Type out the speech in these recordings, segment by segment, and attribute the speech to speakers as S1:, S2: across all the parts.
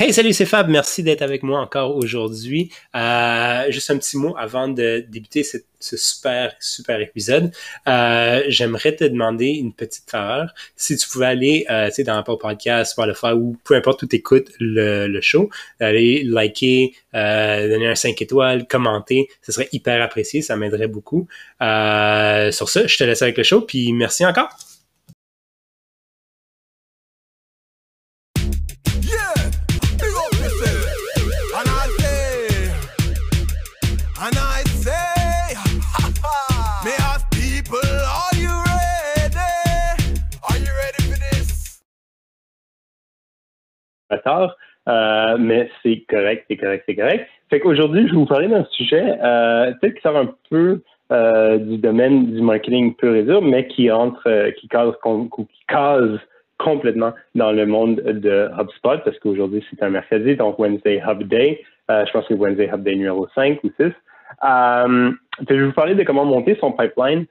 S1: Hey, salut, c'est Fab. Merci d'être avec moi encore aujourd'hui. Euh, juste un petit mot avant de débuter ce, super, super épisode. Euh, j'aimerais te demander une petite faveur. Si tu pouvais aller, euh, dans Apple Podcast, Spotify ou peu importe où tu écoutes le, le show, aller liker, euh, donner un 5 étoiles, commenter, ce serait hyper apprécié. Ça m'aiderait beaucoup. Euh, sur ça, je te laisse avec le show. Puis merci encore. Euh, mais c'est correct, c'est correct, c'est correct. Fait qu'aujourd'hui, je vais vous parler d'un sujet euh, peut-être qui sort un peu euh, du domaine du marketing pur et dur, mais qui entre, qui case complètement dans le monde de HubSpot, parce qu'aujourd'hui, c'est un mercredi, donc Wednesday Hub Day. Je pense que Wednesday Hub Day numéro 5 ou 6. je vais vous parler de comment monter son pipeline,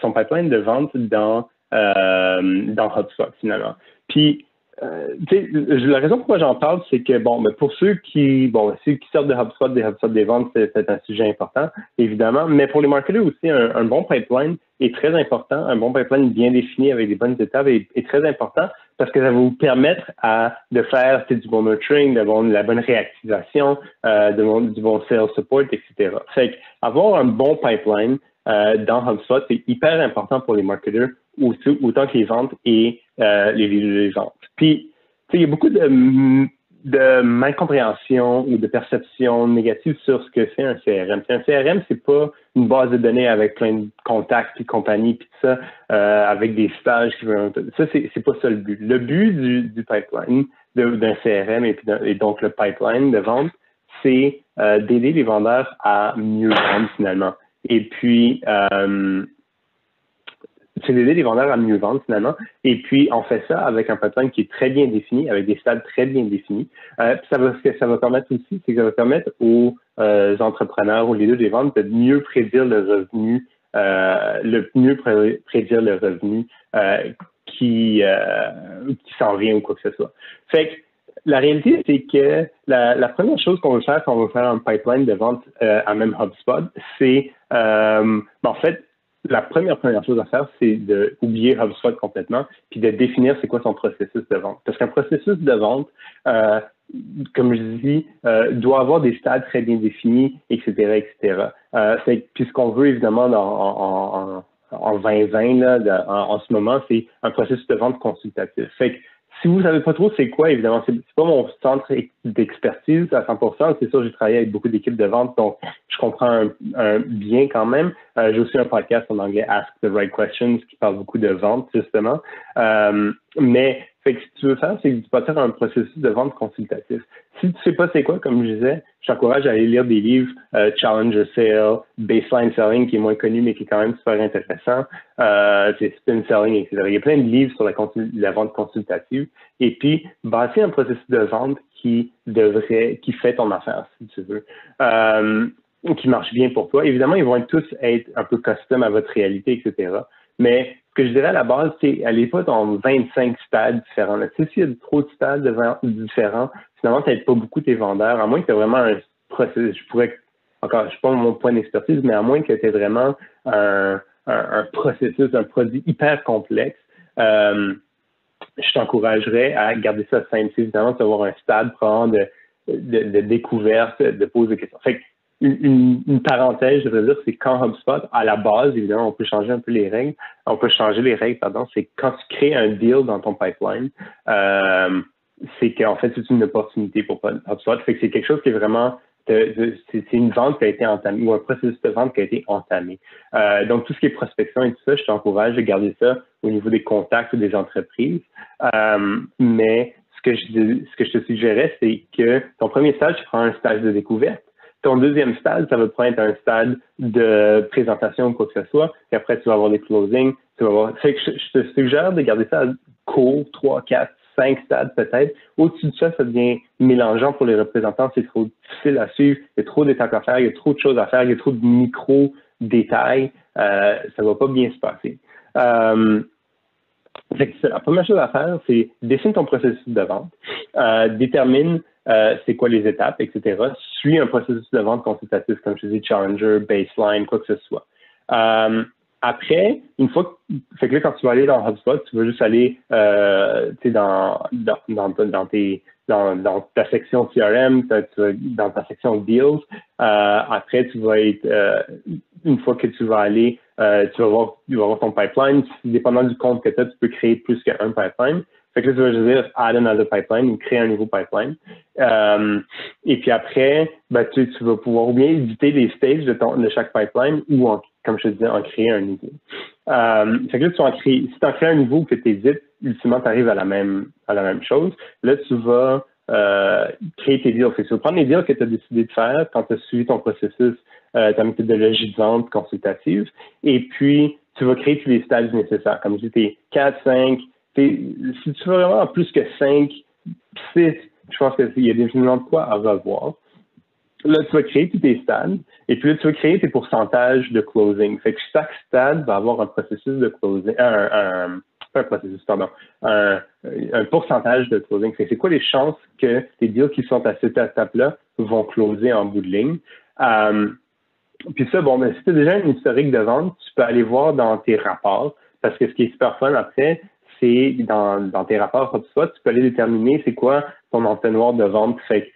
S1: son pipeline de vente dans, dans HubSpot, finalement. Puis, euh, la raison pourquoi j'en parle, c'est que bon, mais pour ceux qui, bon, ceux qui sortent de HubSpot, des HubSpot des ventes, c'est un sujet important, évidemment. Mais pour les marketeurs aussi, un, bon pipeline est très important. Un bon pipeline bien défini avec des bonnes étapes est, très important parce que ça va vous permettre à, de faire du bon nurturing, de, la bonne réactivation, euh, de du bon sales support, etc. Fait avoir un bon pipeline euh, dans HubSpot, c'est hyper important pour les marketeurs autant que les ventes et euh, les, ventes. Puis, il y a beaucoup de, de malcompréhension ou de perception négative sur ce que c'est un CRM. un CRM, c'est pas une base de données avec plein de contacts et compagnie puis tout ça, euh, avec des stages. Qui ça, c'est, pas ça le but. Le but du, pipeline d'un CRM et, et, donc le pipeline de vente, c'est euh, d'aider les vendeurs à mieux vendre finalement. Et puis, euh, c'est d'aider les vendeurs à mieux vendre finalement. Et puis, on fait ça avec un pipeline qui est très bien défini, avec des stades très bien définis. Euh, ça va, ce que ça va permettre aussi, c'est que ça va permettre aux euh, entrepreneurs, aux leaders des ventes de mieux prédire le revenu, euh, le mieux prédire le revenu euh, qui, qui s'en vient ou quoi que ce soit. Fait que la réalité, c'est que la, première chose qu'on veut faire quand on veut faire un pipeline de vente à même HubSpot, c'est ben, en fait la première première chose à faire, c'est d'oublier HubSpot complètement, puis de définir c'est quoi son processus de vente. Parce qu'un processus de vente, euh, comme je dis, euh, doit avoir des stades très bien définis, etc., etc. Euh, puis ce qu'on veut évidemment en, en, en, 2020 là, en, en, ce moment, c'est un processus de vente consultatif. Fait que si vous savez pas trop c'est quoi, évidemment, c'est pas mon centre d'expertise à 100%. C'est sûr, j'ai travaillé avec beaucoup d'équipes de vente, donc je comprends un, bien quand même. Euh, j'ai aussi un podcast en anglais, Ask the Right Questions, qui parle beaucoup de vente, justement. Euh, mais fait ce que tu veux faire, c'est que tu faire un processus de vente consultatif. Si tu sais pas c'est quoi, comme je disais, je t'encourage à aller lire des livres euh, Challenger Sale, Baseline Selling, qui est moins connu, mais qui est quand même super intéressant, euh, Spin Selling, etc. Il y a plein de livres sur la, vente consultative. Et puis, bâtir un processus de vente qui devrait, qui fait ton affaire, si tu veux. Euh, qui marche bien pour toi. Évidemment, ils vont tous être un peu custom à votre réalité, etc. Mais que je dirais à la base, c'est allez pas dans 25 stades différents. Tu sais, s'il y a trop de stades différents, finalement, ça n'aide pas beaucoup tes vendeurs, à moins que tu aies vraiment un processus. Je pourrais, encore, je sais pas mon point d'expertise, mais à moins que tu aies vraiment un, processus, un produit hyper complexe. Euh, je t'encouragerais à garder ça simple. Évidemment, tu vas avoir un stade probablement de, de, de découverte, de poser des questions. Une, une, parenthèse, je veux dire, c'est quand HubSpot, à la base, évidemment, on peut changer un peu les règles. On peut changer les règles, pardon, c'est quand tu crées un deal dans ton pipeline, euh, c'est qu'en fait, c'est une opportunité pour HubSpot. Fait que c'est quelque chose qui est vraiment c'est une vente qui a été entamée ou un processus de vente qui a été entamé. Euh, donc, tout ce qui est prospection et tout ça, je t'encourage de garder ça au niveau des contacts ou des entreprises. Euh, mais ce que, je, ce que je te suggérais, c'est que ton premier stage, tu prends un stage de découverte. Ton deuxième stade, ça va prendre un stade de présentation ou quoi que ce soit. Et après, tu vas avoir des closings. Tu vas avoir... Que je, te suggère de garder ça court, 3, 4, 5 stades peut-être. Au-dessus de ça, ça devient mélangeant pour les représentants. C'est trop difficile à suivre. Il y a trop d'étapes à faire. Il y a trop de choses à faire. Il y a trop de micro-détails. Euh, ça va pas bien se passer. Euh, la première chose à faire, c'est dessine ton processus de vente, euh, détermine euh, c'est quoi les étapes, etc. Suis un processus de vente consultatif, comme je dis, challenger, baseline, quoi que ce soit. Euh, après, une fois que, fait que là, quand tu vas aller dans HubSpot, tu vas juste aller dans, ta section CRM, dans ta section Deals. Euh, après, tu vas être, une fois que tu vas aller, tu, vas voir, tu vas voir ton pipeline. Dépendant du compte que tu as, tu peux créer plus qu'un pipeline. Fait que là, vas juste dire add another pipeline ou créer un nouveau pipeline. Euh, et puis après, ben, tu, vas pouvoir ou bien éditer les stages de, ton, de chaque pipeline ou, en, comme je te disais, en créer un nouveau. Euh, fait que là, tu en crées, si tu en crées un nouveau que tu édites, ultimement, tu arrives à la même à la même chose. Là, tu vas euh, créer tes deals. Fait que tu vas prendre les deals que tu as décidé de faire quand tu as suivi ton processus, ta méthodologie de vente consultative, et puis tu vas créer tous les stages nécessaires. Comme je dis, tes 4, 5, si tu veux vraiment plus que 5, 6, je pense qu'il y a définitivement de quoi à revoir. Là, tu vas créer tous tes stades et puis là, tu vas créer tes pourcentages de closing. Fait que chaque stade va avoir un processus de closing, un, processus, pardon, un, pourcentage de closing. C'est quoi les chances que les deals qui sont à cette étape-là vont closer en bout de ligne? Euh, puis ça, bon, mais si tu as déjà une historique de vente, tu peux aller voir dans tes rapports, parce que ce qui est super fun après, c'est dans, dans tes rapports HubSpot, tu peux aller déterminer c'est quoi ton entonnoir de vente. Fait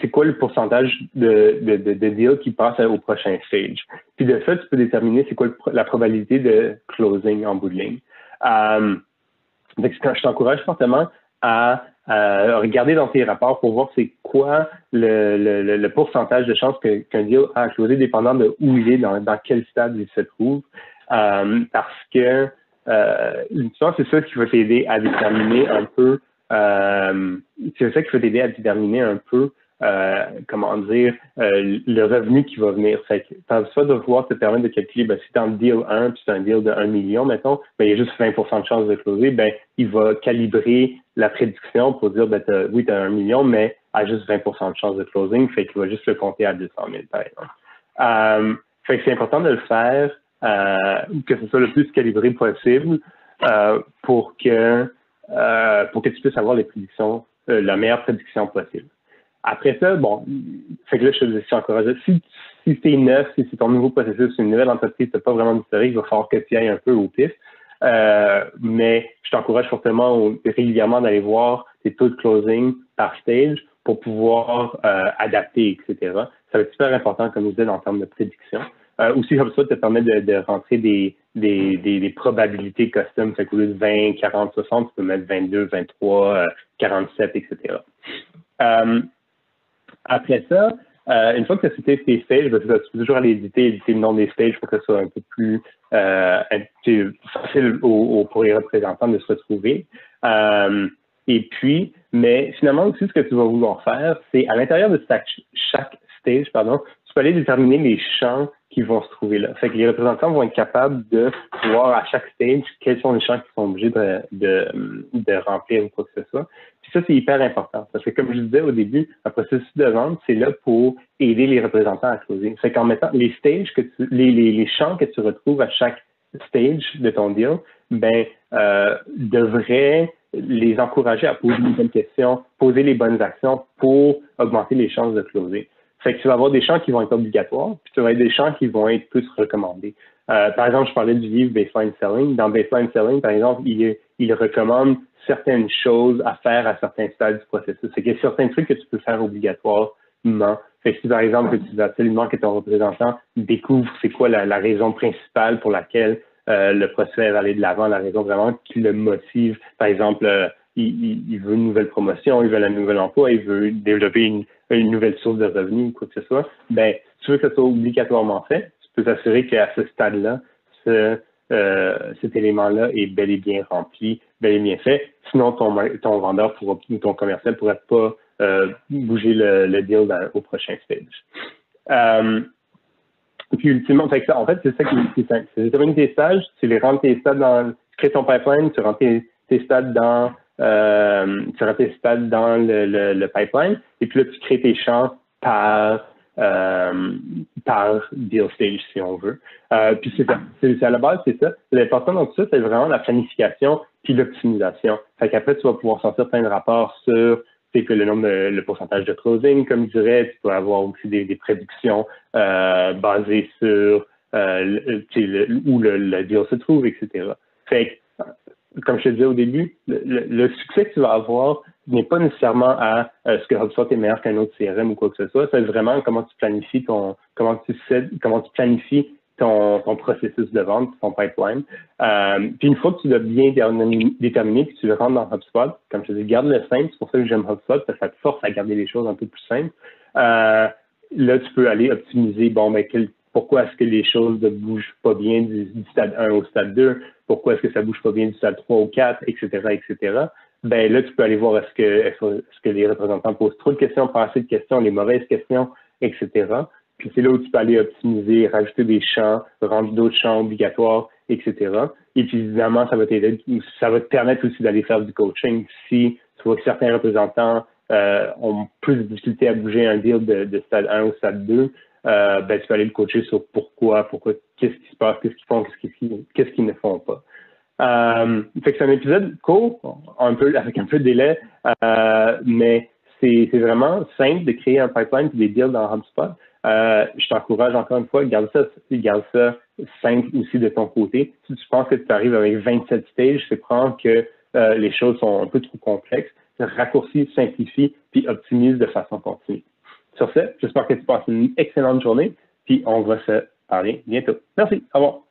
S1: c'est quoi le pourcentage de, de, de, deals qui passent au prochain stage. Puis de ça, tu peux déterminer c'est quoi la probabilité de closing en bout de ligne. Euh, je t'encourage fortement à, regarder dans tes rapports pour voir c'est quoi le, le, le, pourcentage de chances qu'un deal a closé dépendant de où il est, dans, dans quel stade il se trouve. Euh, parce que euh, c'est ça qui va t'aider à déterminer un peu, euh, c'est ça qui va t'aider à déterminer un peu, euh, comment dire, euh, le revenu qui va venir. Fait que, de pouvoir te permettre de calculer, ben, si tu un deal 1 puis c'est un deal de 1 million, mettons, ben, il y a juste 20% de chance de closer, ben, il va calibrer la prédiction pour dire, ben, oui, tu as 1 million, mais à juste 20% de chance de closing, fait qu'il va juste le compter à 200 000, par exemple. Euh, fait que c'est important de le faire que ce soit le plus calibré possible euh, pour que euh, pour que tu puisses avoir les prédictions, la meilleure prédiction possible. Après ça, bon, fait que là, je te suis encouragé. Si, si c'est neuf, si c'est ton nouveau processus, une nouvelle entreprise, tu n'as pas vraiment d'historique, il va falloir que tu ailles un peu au pif. mais je t'encourage fortement régulièrement d'aller voir tes taux de closing par stage pour pouvoir adapter, etc. Ça va être super important, comme je disais, en termes de prédiction. Euh, aussi, HubSpot te permet de, de rentrer des, des, des, des, probabilités custom. Fait qu'au lieu de 20, 40, 60, tu peux mettre 22, 23, 47, etc. Euh, après ça, euh, une fois que tu as cité tes stages, ben, tu peux toujours aller éditer, éditer le nom des stages pour que ce soit un peu plus euh, facile pour les représentants de se retrouver. Euh, et puis, mais finalement aussi, ce que tu vas vouloir faire, c'est à l'intérieur de chaque stage, pardon, tu peux aller déterminer les champs qui vont se trouver là. Fait que les représentants vont être capables de voir à chaque stage quels sont les champs qu'ils sont obligés de, de, de, remplir ou quoi que ce soit. Puis ça, c'est hyper important parce que comme je disais au début, un processus de vente, c'est là pour aider les représentants à closer. Fait qu'en mettant les stages que tu, les, les, les champs que tu retrouves à chaque stage de ton deal, ben, euh, devrait les encourager à poser les bonnes questions, poser les bonnes actions pour augmenter les chances de closer. Fait que tu vas avoir des champs qui vont être obligatoires, puis tu vas avoir des champs qui vont être plus recommandés. Euh, par exemple, je parlais du livre Baseline Selling. Dans Baseline Selling, par exemple, il, il recommande certaines choses à faire à certains stades du processus. C'est qu'il y a certains trucs que tu peux faire obligatoirement. Fait que si par exemple que tu veux absolument que ton représentant découvre c'est quoi la, la, raison principale pour laquelle euh, le processus va aller de l'avant, la raison vraiment qui le motive. Par exemple, euh, il, veut une nouvelle promotion, il veut un nouvel emploi, il veut développer une, nouvelle source de revenus ou quoi que ce soit, ben, tu veux que ce soit obligatoirement fait, tu peux t'assurer qu'à ce stade-là, euh, cet élément-là est bel et bien rempli, bel et bien fait. Sinon, ton, ton vendeur pourra, ou ton commercial ne pourrait pas euh, bouger le, deal au prochain stage. Euh, puis ultimement, en fait, c'est ça qui est simple. C'est déterminer tes stages, tu les rends tes stades dans, tu crées ton pipeline, tu rentres tes stades dans euh, tu stades dans le, le, pipeline, et puis là, tu crées tes champs par, par deal stage, si on veut. puis c'est ça. C'est, à la base, c'est ça. L'important dans tout ça, c'est vraiment la planification puis l'optimisation. Fait qu'après, tu vas pouvoir sortir plein de rapports sur c'est que le nombre, le pourcentage de closing, comme je dirais, tu peux avoir aussi des, prédictions euh, basées sur euh, où le, deal se trouve, etc. Fait que, comme je te disais au début, le, succès que tu vas avoir n'est pas nécessairement à euh, ce que HubSpot est meilleur qu'un autre CRM ou quoi que ce soit. C'est vraiment comment tu planifies ton, comment tu sais, comment tu planifies ton, processus de vente, ton pipeline. Euh, puis une fois que tu l'as bien déterminé, puis tu le rentres dans HubSpot, comme je te dis, garde le simple, c'est pour ça que j'aime HubSpot, parce que ça te force à garder les choses un peu plus simples. Euh, là, tu peux aller optimiser, bon, ben, pourquoi est-ce que les choses ne bougent pas bien du, stade 1 au stade 2, pourquoi est-ce que ça bouge pas bien du stade 3 au 4, etc., etc. Ben là, tu peux aller voir est-ce que, les représentants posent trop de questions, pas assez de questions, les mauvaises questions, etc. Puis c'est là où tu peux aller optimiser, rajouter des champs, rendre d'autres champs obligatoires, etc. Et puis évidemment, ça va t'aider, ça va te permettre aussi d'aller faire du coaching si tu vois que certains représentants euh, ont plus de difficulté à bouger un deal de, stade 1 au stade 2, euh, ben, tu peux aller le coacher sur pourquoi, pourquoi, qu'est-ce qui se passe, qu'est-ce qu'ils font, qu'est-ce qu'ils ne font pas. Euh, fait que c'est un épisode court, un peu, avec un peu de délai, euh, mais c'est vraiment simple de créer un pipeline et des deals dans HubSpot. Euh, je t'encourage encore une fois, garde ça, garde ça simple aussi de ton côté. Si tu penses que tu arrives avec 27 stages, c'est prendre que euh, les choses sont un peu trop complexes. Raccourcis, simplifie, puis optimise de façon continue. Sur ce, j'espère que tu passes une excellente journée, puis on va se parler bientôt. Merci. Au revoir.